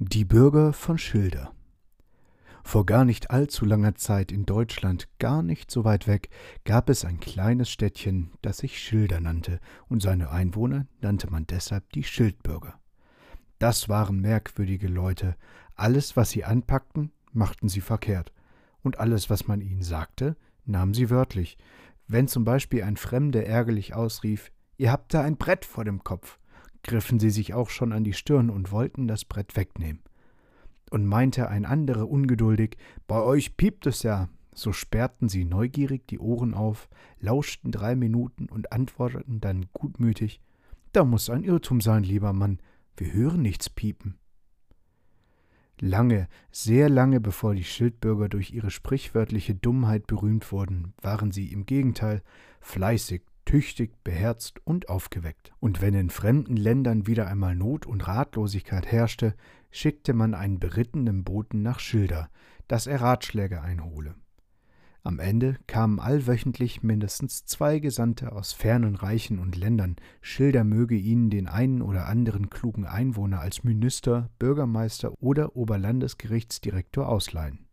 Die Bürger von Schilder Vor gar nicht allzu langer Zeit in Deutschland, gar nicht so weit weg, gab es ein kleines Städtchen, das sich Schilder nannte, und seine Einwohner nannte man deshalb die Schildbürger. Das waren merkwürdige Leute, alles, was sie anpackten, machten sie verkehrt, und alles, was man ihnen sagte, nahmen sie wörtlich. Wenn zum Beispiel ein Fremder ärgerlich ausrief, Ihr habt da ein Brett vor dem Kopf, griffen sie sich auch schon an die Stirn und wollten das Brett wegnehmen. Und meinte ein anderer ungeduldig, bei euch piept es ja, so sperrten sie neugierig die Ohren auf, lauschten drei Minuten und antworteten dann gutmütig, da muss ein Irrtum sein, lieber Mann, wir hören nichts piepen. Lange, sehr lange bevor die Schildbürger durch ihre sprichwörtliche Dummheit berühmt wurden, waren sie im Gegenteil fleißig, tüchtig, beherzt und aufgeweckt. Und wenn in fremden Ländern wieder einmal Not und Ratlosigkeit herrschte, schickte man einen berittenen Boten nach Schilder, dass er Ratschläge einhole. Am Ende kamen allwöchentlich mindestens zwei Gesandte aus fernen Reichen und Ländern. Schilder möge ihnen den einen oder anderen klugen Einwohner als Minister, Bürgermeister oder Oberlandesgerichtsdirektor ausleihen.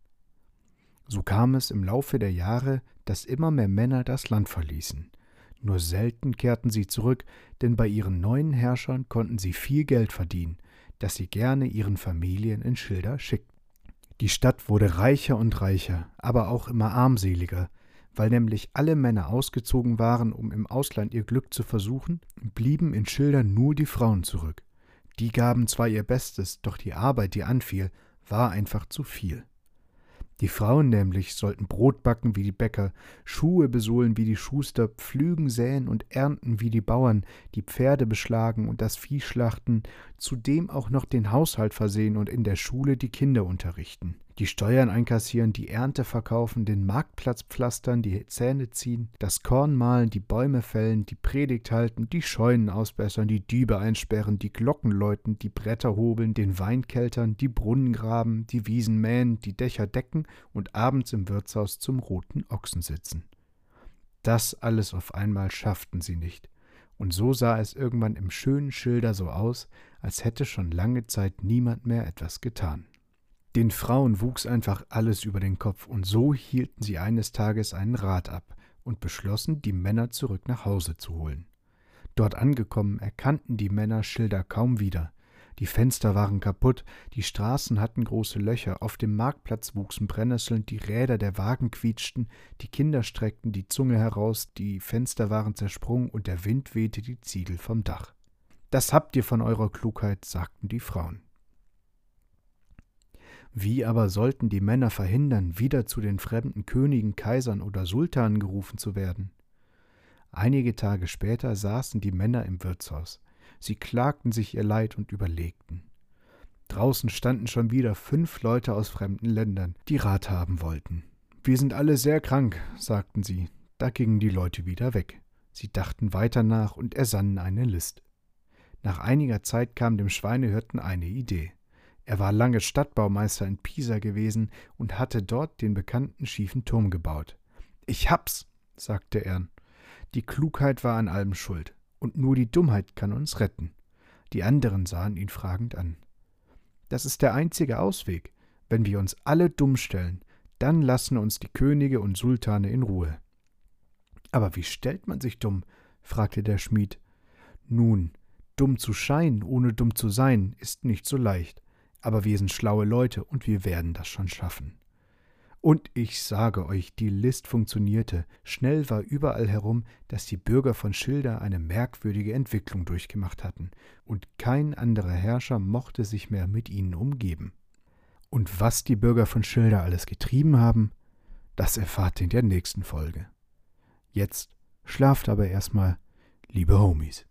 So kam es im Laufe der Jahre, dass immer mehr Männer das Land verließen. Nur selten kehrten sie zurück, denn bei ihren neuen Herrschern konnten sie viel Geld verdienen, das sie gerne ihren Familien in Schilder schickten. Die Stadt wurde reicher und reicher, aber auch immer armseliger, weil nämlich alle Männer ausgezogen waren, um im Ausland ihr Glück zu versuchen, blieben in Schilder nur die Frauen zurück. Die gaben zwar ihr Bestes, doch die Arbeit, die anfiel, war einfach zu viel. Die Frauen nämlich sollten Brot backen wie die Bäcker, Schuhe besohlen wie die Schuster, pflügen, säen und ernten wie die Bauern, die Pferde beschlagen und das Vieh schlachten, zudem auch noch den Haushalt versehen und in der Schule die Kinder unterrichten die Steuern einkassieren, die Ernte verkaufen, den Marktplatz pflastern, die Zähne ziehen, das Korn mahlen, die Bäume fällen, die Predigt halten, die Scheunen ausbessern, die Diebe einsperren, die Glocken läuten, die Bretter hobeln, den Wein keltern, die Brunnen graben, die Wiesen mähen, die Dächer decken und abends im Wirtshaus zum roten Ochsen sitzen. Das alles auf einmal schafften sie nicht, und so sah es irgendwann im schönen Schilder so aus, als hätte schon lange Zeit niemand mehr etwas getan. Den Frauen wuchs einfach alles über den Kopf, und so hielten sie eines Tages einen Rat ab und beschlossen, die Männer zurück nach Hause zu holen. Dort angekommen erkannten die Männer Schilder kaum wieder. Die Fenster waren kaputt, die Straßen hatten große Löcher, auf dem Marktplatz wuchsen Brennnesseln, die Räder der Wagen quietschten, die Kinder streckten die Zunge heraus, die Fenster waren zersprungen und der Wind wehte die Ziegel vom Dach. Das habt ihr von eurer Klugheit, sagten die Frauen. Wie aber sollten die Männer verhindern, wieder zu den fremden Königen, Kaisern oder Sultanen gerufen zu werden? Einige Tage später saßen die Männer im Wirtshaus. Sie klagten sich ihr Leid und überlegten. Draußen standen schon wieder fünf Leute aus fremden Ländern, die Rat haben wollten. Wir sind alle sehr krank, sagten sie. Da gingen die Leute wieder weg. Sie dachten weiter nach und ersannen eine List. Nach einiger Zeit kam dem Schweinehirten eine Idee. Er war lange Stadtbaumeister in Pisa gewesen und hatte dort den bekannten schiefen Turm gebaut. Ich hab's, sagte er. Die Klugheit war an allem schuld, und nur die Dummheit kann uns retten. Die anderen sahen ihn fragend an. Das ist der einzige Ausweg. Wenn wir uns alle dumm stellen, dann lassen uns die Könige und Sultane in Ruhe. Aber wie stellt man sich dumm? fragte der Schmied. Nun, dumm zu scheinen, ohne dumm zu sein, ist nicht so leicht aber wir sind schlaue Leute und wir werden das schon schaffen. Und ich sage euch, die List funktionierte. Schnell war überall herum, dass die Bürger von Schilder eine merkwürdige Entwicklung durchgemacht hatten, und kein anderer Herrscher mochte sich mehr mit ihnen umgeben. Und was die Bürger von Schilder alles getrieben haben, das erfahrt ihr in der nächsten Folge. Jetzt schlaft aber erstmal, liebe Homies.